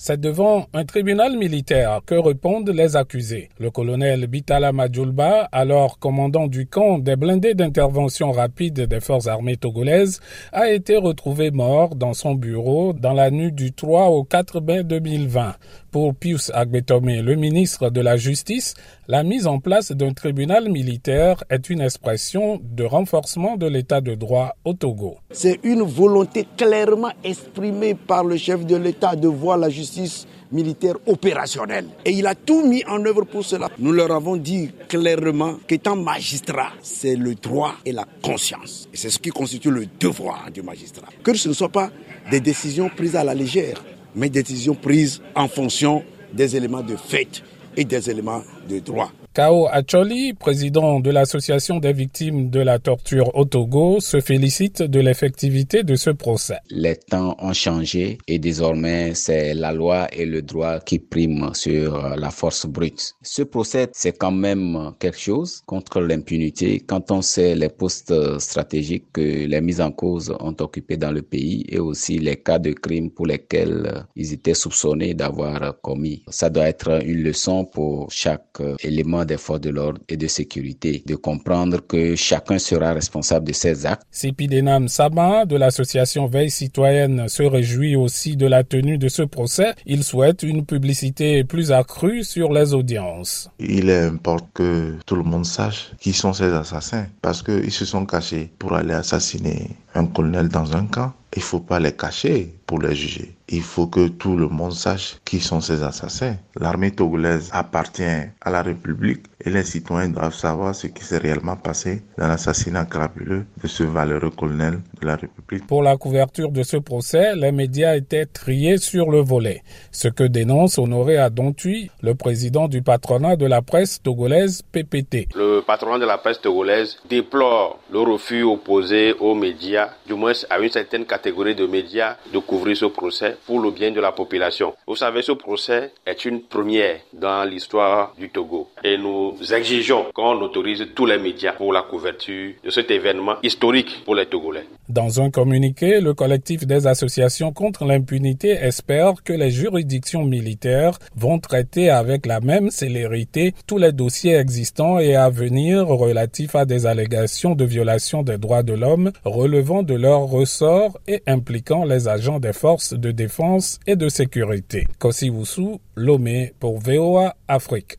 C'est devant un tribunal militaire que répondent les accusés. Le colonel Bitala Madjoulba, alors commandant du camp des blindés d'intervention rapide des forces armées togolaises, a été retrouvé mort dans son bureau dans la nuit du 3 au 4 mai 2020. Pour Pius Agbetome, le ministre de la Justice, la mise en place d'un tribunal militaire est une expression de renforcement de l'état de droit au Togo. C'est une volonté clairement exprimée par le chef de l'État de voir la justice militaire opérationnelle. Et il a tout mis en œuvre pour cela. Nous leur avons dit clairement qu'étant magistrat, c'est le droit et la conscience. Et c'est ce qui constitue le devoir du magistrat. Que ce ne soit pas des décisions prises à la légère mais des décisions prises en fonction des éléments de fait et des éléments de droit. Kao Acholi, président de l'Association des victimes de la torture au Togo, se félicite de l'effectivité de ce procès. Les temps ont changé et désormais c'est la loi et le droit qui priment sur la force brute. Ce procès, c'est quand même quelque chose contre l'impunité quand on sait les postes stratégiques que les mises en cause ont occupés dans le pays et aussi les cas de crimes pour lesquels ils étaient soupçonnés d'avoir commis. Ça doit être une leçon pour chaque élément des forces de l'ordre et de sécurité, de comprendre que chacun sera responsable de ses actes. Sipidenam Sama de l'association Veille citoyenne se réjouit aussi de la tenue de ce procès. Il souhaite une publicité plus accrue sur les audiences. Il importe que tout le monde sache qui sont ces assassins parce qu'ils se sont cachés pour aller assassiner un colonel dans un camp. Il faut pas les cacher pour les juger. Il faut que tout le monde sache qui sont ces assassins. L'armée togolaise appartient à la République et les citoyens doivent savoir ce qui s'est réellement passé dans l'assassinat crapuleux de ce valeureux colonel de la République. Pour la couverture de ce procès, les médias étaient triés sur le volet, ce que dénonce Honoré Adontui, le président du patronat de la presse togolaise PPT. Le patronat de la presse togolaise déplore le refus opposé aux médias, du moins à une certaine catégorie de médias, de couvrir ce procès pour le bien de la population. Vous savez, ce procès est une première dans l'histoire du Togo. Et nous exigeons qu'on autorise tous les médias pour la couverture de cet événement historique pour les Togolais. Dans un communiqué, le collectif des associations contre l'impunité espère que les juridictions militaires vont traiter avec la même célérité tous les dossiers existants et à venir relatifs à des allégations de violation des droits de l'homme relevant de leur ressort et impliquant les agents des forces de défense et de sécurité. Kossi Lomé pour VOA Afrique.